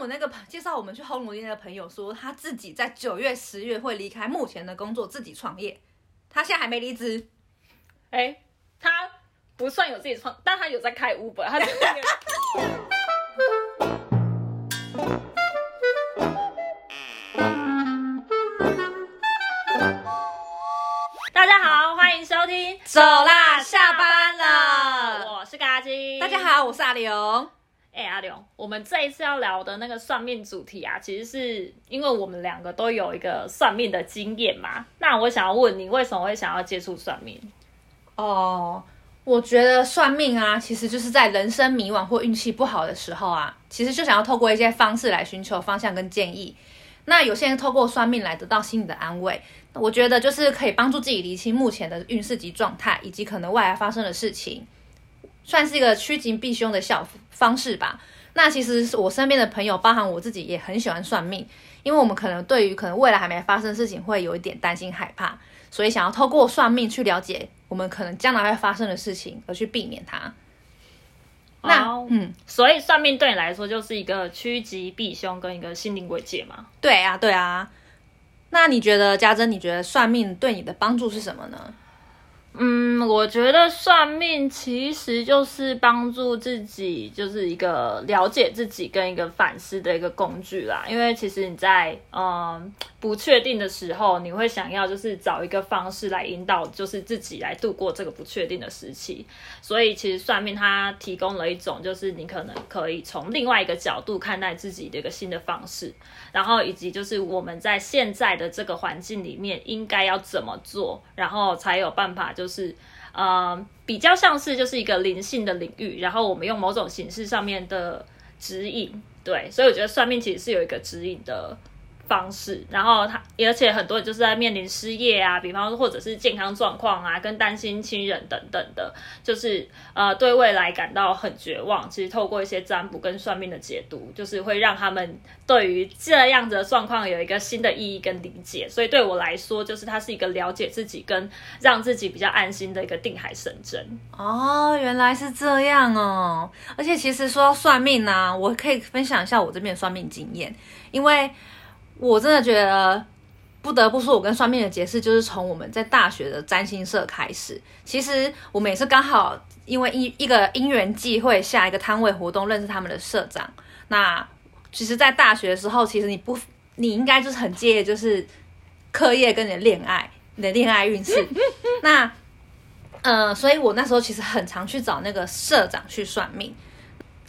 我那个朋介绍我们去烘炉地那个朋友说，他自己在九月、十月会离开目前的工作，自己创业。他现在还没离职。哎，他不算有自己创，但他有在开 Uber，他。大家好，欢迎收听，走啦，下班了。我是嘎金，大家好，我是阿刘。我们这一次要聊的那个算命主题啊，其实是因为我们两个都有一个算命的经验嘛。那我想要问你，为什么会想要接触算命？哦，我觉得算命啊，其实就是在人生迷惘或运气不好的时候啊，其实就想要透过一些方式来寻求方向跟建议。那有些人透过算命来得到心理的安慰，我觉得就是可以帮助自己理清目前的运势及状态，以及可能未来发生的事情。算是一个趋吉避凶的效方式吧。那其实我身边的朋友，包含我自己，也很喜欢算命，因为我们可能对于可能未来还没发生的事情，会有一点担心害怕，所以想要透过算命去了解我们可能将来会发生的事情，而去避免它。那嗯，所以算命对你来说就是一个趋吉避凶跟一个心灵慰藉嘛？对啊，对啊。那你觉得家珍，你觉得算命对你的帮助是什么呢？嗯，我觉得算命其实就是帮助自己，就是一个了解自己跟一个反思的一个工具啦。因为其实你在嗯不确定的时候，你会想要就是找一个方式来引导，就是自己来度过这个不确定的时期。所以其实算命它提供了一种，就是你可能可以从另外一个角度看待自己的一个新的方式，然后以及就是我们在现在的这个环境里面应该要怎么做，然后才有办法就。是呃，比较像是就是一个灵性的领域，然后我们用某种形式上面的指引，对，所以我觉得算命其实是有一个指引的。方式，然后他，而且很多人就是在面临失业啊，比方或者是健康状况啊，跟担心亲人等等的，就是呃对未来感到很绝望。其实透过一些占卜跟算命的解读，就是会让他们对于这样子的状况有一个新的意义跟理解。所以对我来说，就是它是一个了解自己跟让自己比较安心的一个定海神针。哦，原来是这样哦。而且其实说到算命呢，我可以分享一下我这边的算命经验，因为。我真的觉得，不得不说，我跟算命的结识就是从我们在大学的占星社开始。其实我们也是刚好因为一一个因缘际会下一个摊位活动认识他们的社长。那其实，在大学的时候，其实你不，你应该就是很介意就是课业跟你的恋爱，你的恋爱运势。那，呃，所以我那时候其实很常去找那个社长去算命。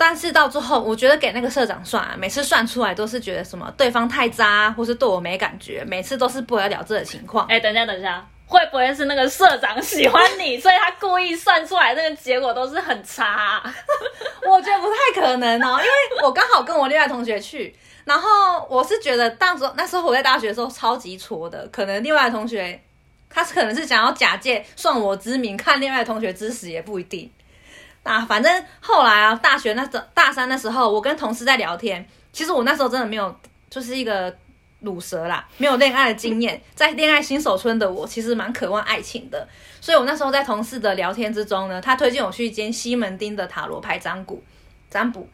但是到最后，我觉得给那个社长算，每次算出来都是觉得什么对方太渣，或是对我没感觉，每次都是不了了之的情况。哎，等一下，等一下，会不会是那个社长喜欢你，所以他故意算出来那个结果都是很差？我觉得不太可能哦，因为我刚好跟我另外同学去，然后我是觉得当时那时候我在大学的时候超级挫的，可能另外同学他可能是想要假借算我之名看另外同学之死也不一定。啊，反正后来啊，大学那时大三的时候，我跟同事在聊天。其实我那时候真的没有，就是一个卤蛇啦，没有恋爱的经验。在恋爱新手村的我，其实蛮渴望爱情的。所以我那时候在同事的聊天之中呢，他推荐我去一间西门町的塔罗牌占卜。占卜，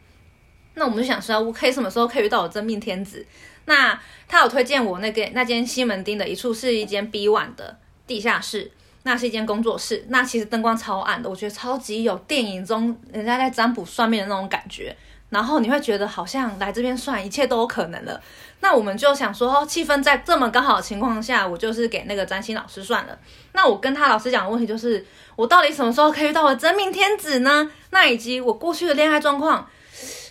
那我们就想说，我可以什么时候可以遇到我真命天子？那他有推荐我那个那间西门町的一处是一间 B one 的地下室。那是一间工作室，那其实灯光超暗的，我觉得超级有电影中人家在占卜算命的那种感觉。然后你会觉得好像来这边算一切都有可能了。那我们就想说，气氛在这么刚好的情况下，我就是给那个占星老师算了。那我跟他老师讲的问题就是，我到底什么时候可以遇到我真命天子呢？那以及我过去的恋爱状况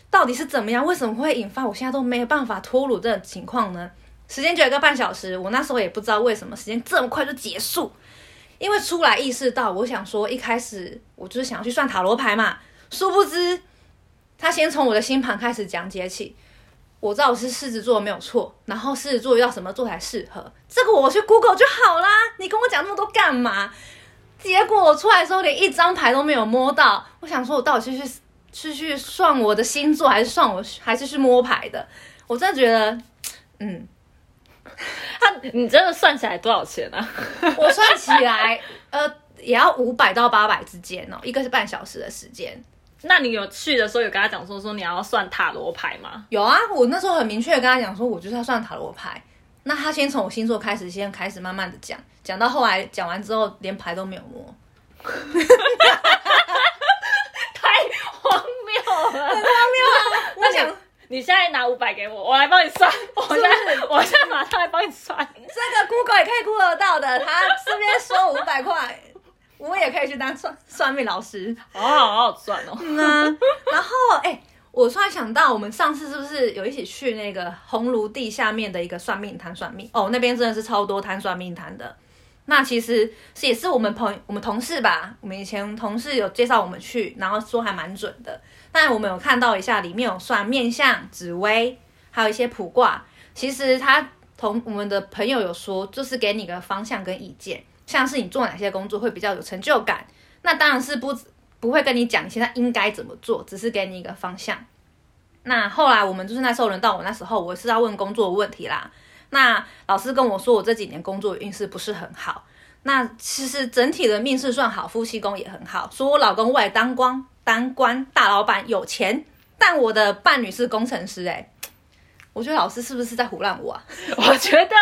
到底是怎么样？为什么会引发我现在都没有办法脱乳这种情况呢？时间就一个半小时，我那时候也不知道为什么时间这么快就结束。因为出来意识到，我想说一开始我就是想要去算塔罗牌嘛，殊不知他先从我的星盘开始讲解起。我知道我是狮子座没有错，然后狮子座要什么座才适合，这个我去 Google 就好啦。你跟我讲那么多干嘛？结果我出来的时候连一张牌都没有摸到。我想说，我到底是去是去算我的星座，还是算我还是去摸牌的？我真的觉得，嗯。他，你真的算起来多少钱啊？我算起来，呃，也要五百到八百之间哦，一个是半小时的时间。那你有去的时候有跟他讲说说你要算塔罗牌吗？有啊，我那时候很明确的跟他讲说，我就是要算塔罗牌。那他先从我星座开始，先开始慢慢的讲，讲到后来讲完之后，连牌都没有摸。太荒谬了！很荒谬啊！我想你现在拿五百给我，我来帮你算。我现在我现在马上来帮你算。这个 Google 也可以 Google 到的，他这边收五百块，我也可以去当算算命老师。好好好好算哦。嗯啊，然后哎、我突然想到，我们上次是不是有一起去那个红炉地下面的一个算命摊算命？哦，那边真的是超多摊算命摊的。那其实是也是我们朋我们同事吧，我们以前同事有介绍我们去，然后说还蛮准的。那我们有看到一下，里面有算面相、紫薇，还有一些卜卦。其实他同我们的朋友有说，就是给你个方向跟意见，像是你做哪些工作会比较有成就感。那当然是不不会跟你讲你现在应该怎么做，只是给你一个方向。那后来我们就是那时候轮到我那时候，我是要问工作问题啦。那老师跟我说，我这几年工作运势不是很好。那其实整体的命势算好，夫妻宫也很好。说我老公外当官，当官大老板有钱，但我的伴侣是工程师、欸，我觉得老师是不是在胡乱我啊？我觉得，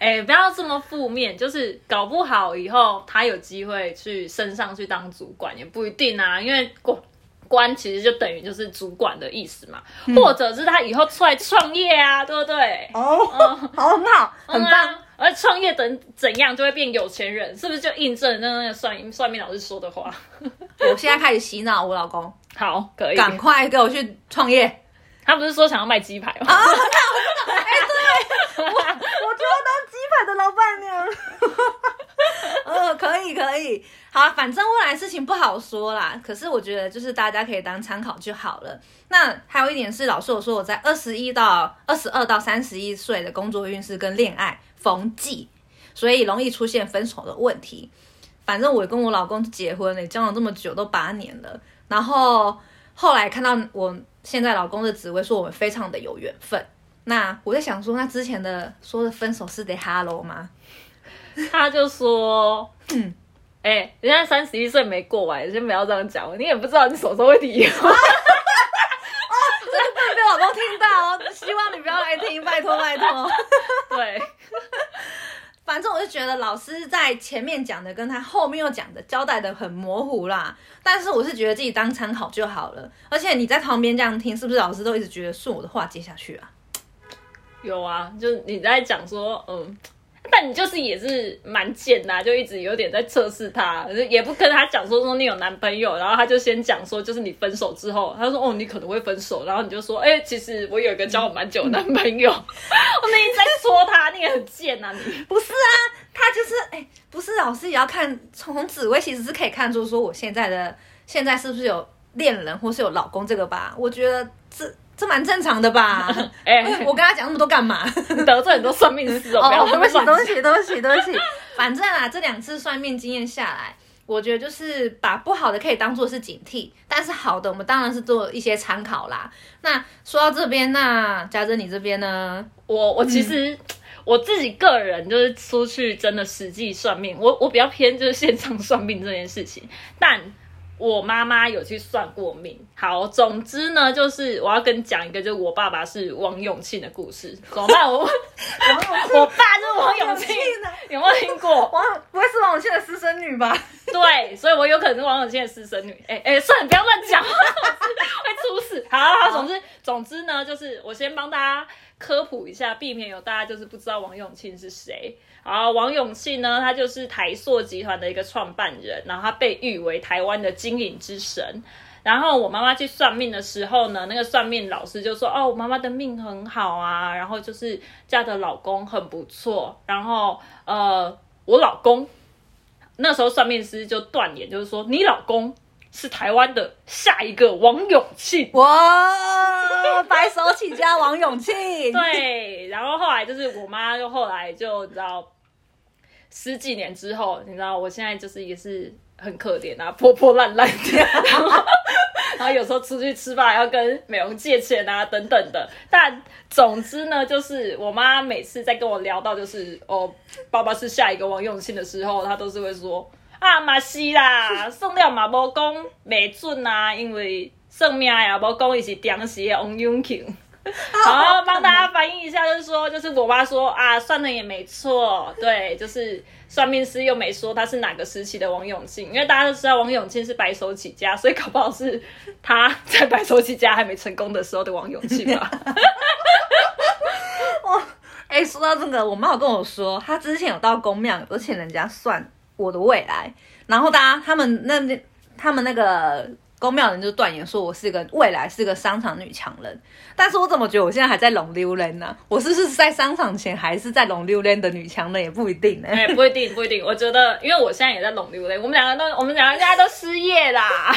哎、不要这么负面，就是搞不好以后他有机会去升上去当主管也不一定啊，因为官官其实就等于就是主管的意思嘛，或者是他以后出来创业啊，对不对？哦，好，很好，很棒。嗯啊而创业等怎样就会变有钱人，是不是就印证那个算算命老师说的话？我现在开始洗脑我老公，好，可以。赶快给我去创业。他不是说想要卖鸡排吗？啊，我就要当鸡排的老板娘。呃，可以可以，好，反正未来事情不好说啦。可是我觉得就是大家可以当参考就好了。那还有一点是，老师我说我在二十一到二十二到三十一岁的工作运势跟恋爱逢忌，所以容易出现分手的问题。反正我跟我老公结婚了，交往这么久都八年了，然后后来看到我现在老公的职位说我们非常的有缘分。那我在想说，那之前的说的分手是得 hello 吗？他就说，嗯，哎、人家三十一岁没过完，先不要这样讲，你也不知道你什么时候会离婚。这个不能被老公听到哦，希望你不要来听，拜托拜托。对，反正我就觉得老师在前面讲的跟他后面又讲的交代的很模糊啦，但是我是觉得自己当参考就好了。而且你在旁边这样听，是不是老师都一直觉得顺我的话接下去啊？有啊，就是你在讲说，嗯。但你就是也是蛮贱的、啊，就一直有点在测试他，也不跟他讲说说你有男朋友，然后他就先讲说就是你分手之后，他说哦你可能会分手，然后你就说哎、其实我有一个交往蛮久的男朋友，我那一直在说他，你也很贱啊你。不是啊，他就是哎、不是老师也要看从紫薇其实是可以看出说我现在的现在是不是有恋人或是有老公这个吧？我觉得这这蛮正常的吧？哎我跟他讲那么多干嘛？得罪很多算命师哦，对 不起，对不起，对不起，对不起。反正啊，这两次算命经验下来，我觉得就是把不好的可以当做是警惕，但是好的我们当然是做一些参考啦。那说到这边，那嘉珍你这边呢？我我其实、我自己个人就是出去真的实际算命，我我比较偏就是现场算命这件事情，但我妈妈有去算过命。好，总之呢，就是我要跟你讲一个，就是我爸爸是王永庆的故事。怎么办？我 王，我爸就是王永庆，有没有听过？王不会是王永庆的私生女吧？对，所以我有可能是王永庆的私生女。哎、哎、算了，不要乱讲，会出事。好好，总之总之呢，就是我先帮大家科普一下，避免有大家就是不知道王永庆是谁。好，王永庆呢，他就是台塑集团的一个创办人，然后他被誉为台湾的经营之神。然后我妈妈去算命的时候呢，那个算命老师就说：“哦，我妈妈的命很好啊，然后就是嫁的老公很不错，然后呃，我老公那时候算命师就断言，就是说你老公是台湾的下一个王永庆。哇，白手起家王永庆，对，然后后来就是我妈，就后来就你知道，十几年之后，你知道我现在就是也是很可怜啊，破破烂烂的，然后有时候出去吃饭要跟美容借钱啊等等的。但总之呢，就是我妈每次在跟我聊到就是哦，爸爸是下一个王永庆的时候，她都是会说啊马西啦，送料马波公没准啊，因为。算命呀，无讲伊是当时的王永庆。好，帮大家反映一下，就是说，就是我妈说啊，算的也没错，对，就是算命师又没说他是哪个时期的王永庆，因为大家都知道王永庆是白手起家，所以搞不好是他在白手起家还没成功的时候的王永庆吧。哇，哎，说到这个，我妈有跟我说，她之前有到公庙，而且人家算我的未来，然后大家他们那那他们那个。公庙人就断言说，我是个未来是个商场女强人，但是我怎么觉得我现在还在龙溜人呢？我是不是在商场前还是在龙溜人的女强人也不一定呢？哎，不一定，不一定。我觉得，因为我现在也在龙溜人，我们两个都，我们两个现在都失业啦。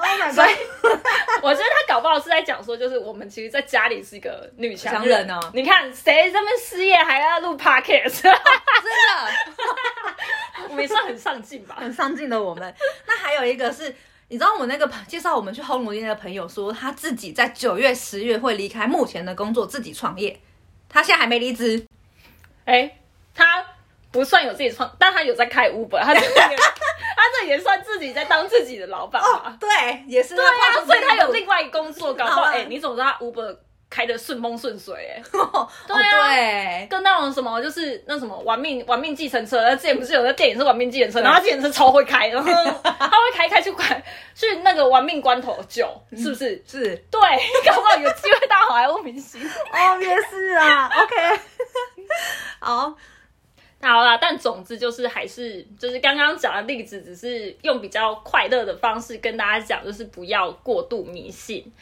所以我觉得他搞不好是在讲说，就是我们其实，在家里是一个女强人哦。你看，谁这么失业还要录 podcast？真的，我们也算很上进吧，很上进的我们。那还有一个是。你知道我那个介绍我们去烘炉店的朋友说，他自己在九月、十月会离开目前的工作，自己创业。他现在还没离职。哎，他不算有自己创，但他有在开 Uber，他这 他这也算自己在当自己的老板吧？对，也是。对啊，所以他有另外一工作，搞不好哎，你怎么知道他 Uber？开的顺风顺水，哎，对啊，跟那种什么就是那什么玩命玩命计程车，之前不是有个电影是玩命计程车，然后计程车超会开，然后 他会开开去关去那个玩命关头救，是不是？是，对，搞不好有机会当好莱坞明星。哦，也是啊，OK，好，好了，但总之就是还是就是刚刚讲的例子，只是用比较快乐的方式跟大家讲，就是不要过度迷信。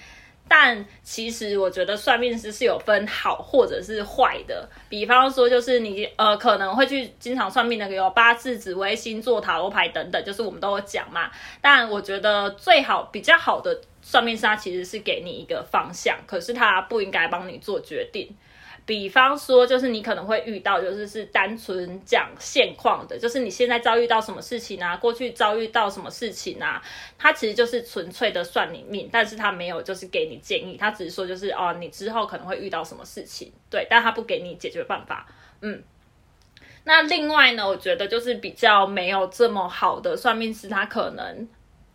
但其实我觉得算命师是有分好或者是坏的，比方说就是你呃可能会去经常算命的有八字、紫微星座、塔罗牌等等，就是我们都有讲嘛。但我觉得最好比较好的算命师，他其实是给你一个方向，可是他不应该帮你做决定。比方说，就是你可能会遇到，就是是单纯讲现况的，就是你现在遭遇到什么事情啊，过去遭遇到什么事情啊，他其实就是纯粹的算你命，但是他没有就是给你建议，他只是说就是哦，你之后可能会遇到什么事情，对，但他不给你解决办法，嗯。那另外呢，我觉得就是比较没有这么好的算命师，他可能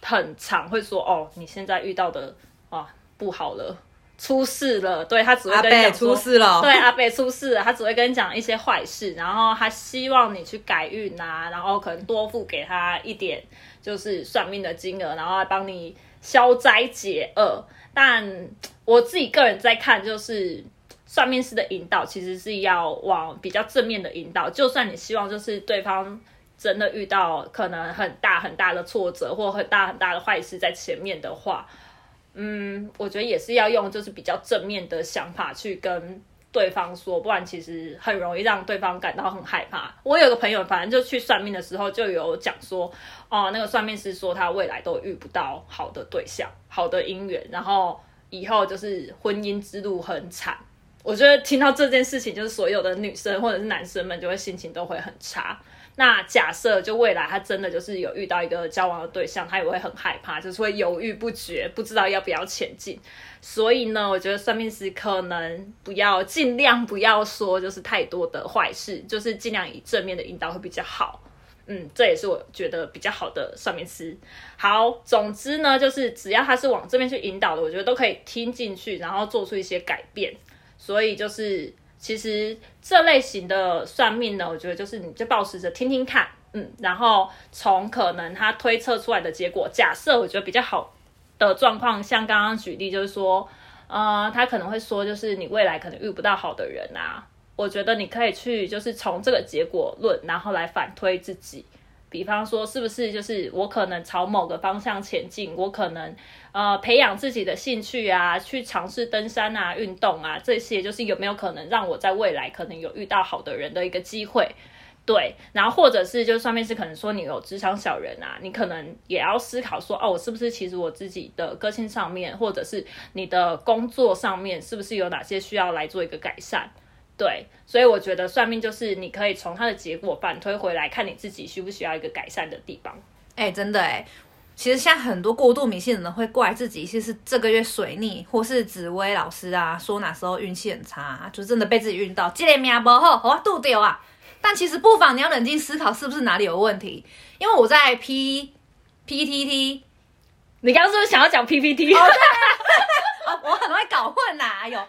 很常会说哦，你现在遇到的啊不好了。出事了，对他只会跟你讲出事了，对阿北出事了，他只会跟你讲一些坏事，然后他希望你去改运啊，然后可能多付给他一点，就是算命的金额，然后来帮你消灾解厄。但我自己个人在看，就是算命师的引导其实是要往比较正面的引导，就算你希望就是对方真的遇到可能很大很大的挫折或很大很大的坏事在前面的话。嗯，我觉得也是要用就是比较正面的想法去跟对方说，不然其实很容易让对方感到很害怕。我有个朋友，反正就去算命的时候就有讲说，哦，那个算命师说他未来都遇不到好的对象、好的姻缘，然后以后就是婚姻之路很惨。我觉得听到这件事情，就是所有的女生或者是男生们就会心情都会很差。那假设就未来他真的就是有遇到一个交往的对象，他也会很害怕，就是会犹豫不决，不知道要不要前进。所以呢，我觉得算命师可能不要尽量不要说就是太多的坏事，就是尽量以正面的引导会比较好。嗯，这也是我觉得比较好的算命师。好，总之呢，就是只要他是往这边去引导的，我觉得都可以听进去，然后做出一些改变。所以就是。其实这类型的算命呢，我觉得就是你就保持着听听看，嗯，然后从可能他推测出来的结果，假设我觉得比较好的状况，像刚刚举例就是说，呃，他可能会说，就是你未来可能遇不到好的人啊，我觉得你可以去就是从这个结果论，然后来反推自己。比方说，是不是就是我可能朝某个方向前进？我可能呃培养自己的兴趣啊，去尝试登山啊、运动啊，这些就是有没有可能让我在未来可能有遇到好的人的一个机会？对，然后或者是就上面是可能说你有职场小人啊，你可能也要思考说，哦，我是不是其实我自己的个性上面，或者是你的工作上面，是不是有哪些需要来做一个改善？对，所以我觉得算命就是你可以从它的结果反推回来，看你自己需不需要一个改善的地方。哎，真的哎，其实现在很多过度迷信的人会怪自己，其实这个月水逆，或是紫薇老师啊说哪时候运气很差，就真的被自己运到，今年命不好，我肚丢啊。但其实不妨你要冷静思考，是不是哪里有问题？因为我在 P P T T 你刚刚是不是想要讲 PPT？哦，对，哦，我很容易搞混啦。哎呦，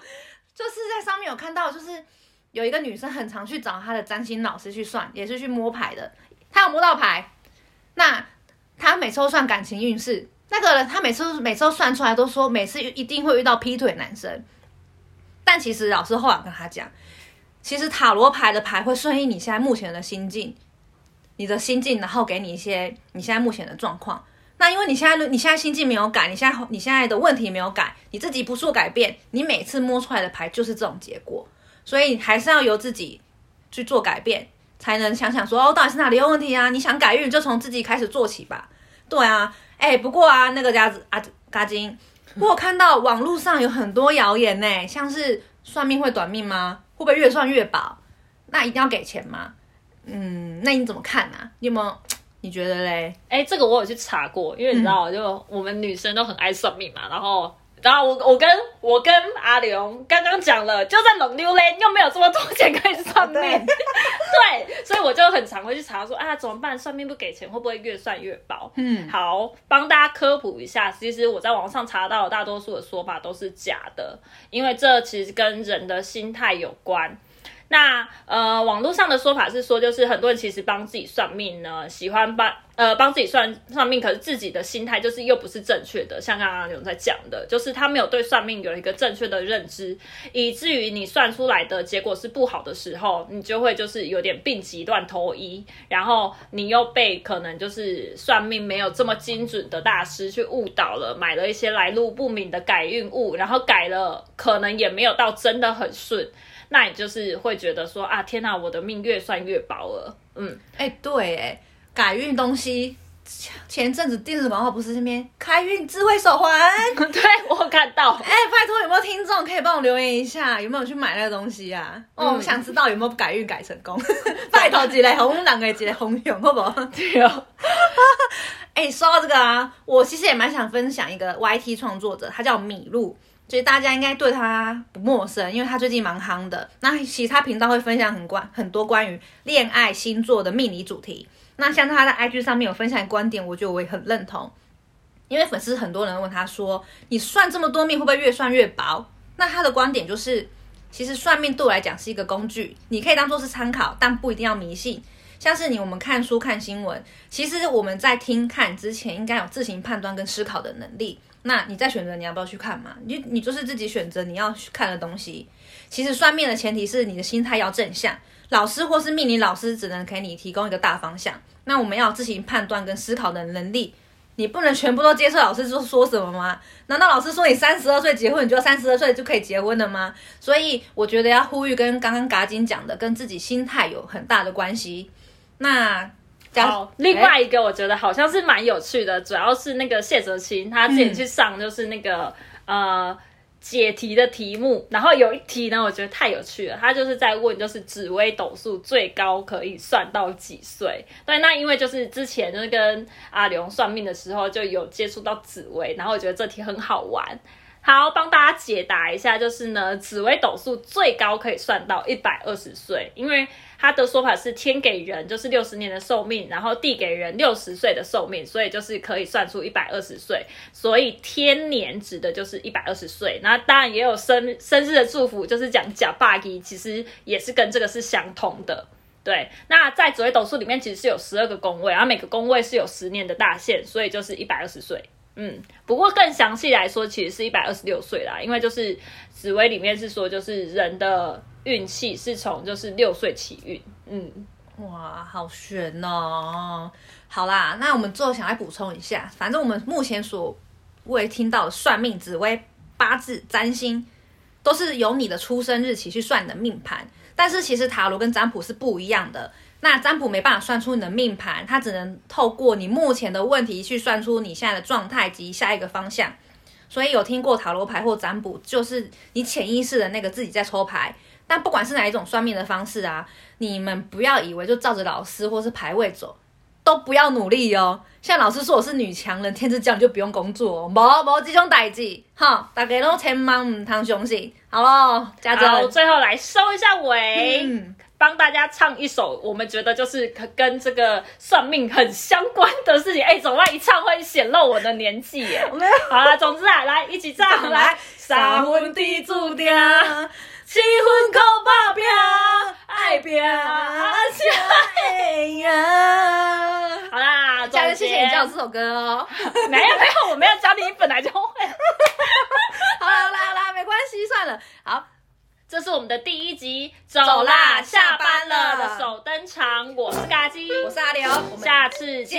就是在上面有看到，就是有一个女生很常去找她的占星老师去算，也是去摸牌的。她有摸到牌，那她每次都算感情运势。那个人她每次每次都算出来，都说每次一定会遇到劈腿男生。但其实老师后来跟她讲，其实塔罗牌的牌会顺应你现在目前的心境，你的心境，然后给你一些你现在目前的状况。那因为你现在你现在心境没有改，你现在你现在的问题没有改，你自己不做改变，你每次摸出来的牌就是这种结果，所以还是要由自己去做改变，才能想想说哦，到底是哪里有问题啊？你想改运就从自己开始做起吧。对啊，哎，不过啊，那个家子啊，嘎金，我看到网络上有很多谣言呢，像是算命会短命吗？会不会越算越薄？那一定要给钱吗？嗯，那你怎么看啊？你有没有？你觉得嘞？哎，这个我有去查过，因为你知道，就我们女生都很爱算命嘛。然后，然后我我跟我跟阿龙刚刚讲了，就在冷溜嘞，又没有这么多钱可以算命，对，所以我就很常会去查说啊，怎么办？算命不给钱，会不会越算越薄？嗯，好，帮大家科普一下，其实我在网上查到的大多数的说法都是假的，因为这其实跟人的心态有关。那呃，网络上的说法是说，就是很多人其实帮自己算命呢，喜欢帮呃帮自己算算命，可是自己的心态就是又不是正确的。像刚刚有在讲的，就是他没有对算命有一个正确的认知，以至于你算出来的结果是不好的时候，你就会就是有点病急乱投医，然后你又被可能就是算命没有这么精准的大师去误导了，买了一些来路不明的改运物，然后改了可能也没有到真的很顺。那你就是会觉得说啊，天哪，我的命越算越薄了。嗯，哎，对，哎，改运东西，前阵子电视广告不是这边开运智慧手环？对我看到。哎，拜托有没有听众可以帮我留言一下，有没有去买那个东西啊？哦，我想知道有没有改运改成功。拜托几类红两个几类红勇，好不好？对哦。哎，说到这个啊，我其实也蛮想分享一个 YT 创作者，他叫米露。所以大家应该对他不陌生，因为他最近蛮夯的。那其他频道会分享很关很多关于恋爱星座的命理主题。那像他在 IG 上面有分享观点，我觉得我也很认同。因为粉丝很多人问他说：“你算这么多命，会不会越算越薄？”那他的观点就是，其实算命对我来讲是一个工具，你可以当做是参考，但不一定要迷信。像是你我们看书看新闻，其实我们在听看之前，应该有自行判断跟思考的能力。那你再选择你要不要去看嘛？你你就是自己选择你要去看的东西。其实算命的前提是你的心态要正向，老师或是命理老师只能给你提供一个大方向。那我们要自行判断跟思考的能力，你不能全部都接受老师说说什么吗？难道老师说你三十二岁结婚，你就三十二岁就可以结婚了吗？所以我觉得要呼吁跟刚刚嘎金讲的，跟自己心态有很大的关系。那。好，另外一个我觉得好像是蛮有趣的，主要是那个谢哲青他自己去上，就是那个呃解题的题目，然后有一题呢，我觉得太有趣了，他就是在问，就是紫微斗数最高可以算到几岁？对，那因为就是之前就是跟阿刘算命的时候就有接触到紫微，然后我觉得这题很好玩。好，帮大家解答一下，就是呢，紫微斗数最高可以算到一百二十岁，因为他的说法是天给人就是六十年的寿命，然后地给人六十岁的寿命，所以就是可以算出一百二十岁，所以天年指的就是一百二十岁。那当然也有生生日的祝福，就是讲假霸基，其实也是跟这个是相同的。对，那在紫微斗数里面其实是有十二个宫位，然后每个宫位是有十年的大限，所以就是一百二十岁。嗯，不过更详细来说，其实是一百二十六岁啦，因为就是紫薇里面是说，就是人的运气是从就是六岁起运。嗯，哇，好悬哦！好啦，那我们最后想来补充一下，反正我们目前所未听到的算命、紫薇、八字、占星，都是由你的出生日期去算你的命盘，但是其实塔罗跟占卜是不一样的。那占卜没办法算出你的命盘，它只能透过你目前的问题去算出你现在的状态及下一个方向。所以有听过塔罗牌或占卜，就是你潜意识的那个自己在抽牌。但不管是哪一种算命的方式啊，你们不要以为就照着老师或是牌位走，都不要努力哦。像老师说我是女强人，天之骄女就不用工作，冇冇这种代志。哈，大家都千万唔通相信。好咯，加州最后来收一下尾。帮大家唱一首我们觉得就是跟这个算命很相关的事情。哎，怎么办？一唱会显露我的年纪耶。没有，好了，总之啊，来一起唱 来。三分地注定，七分靠打拼，爱拼才会赢。好啦，家人，谢谢你教我这首歌哦。没有没有，我没有教你，你本来就会。好啦好啦好啦，没关系，算了。好。这是我们的第一集，走啦，下班了的首登场。我是嘎叽，我是阿刘，我们下次见。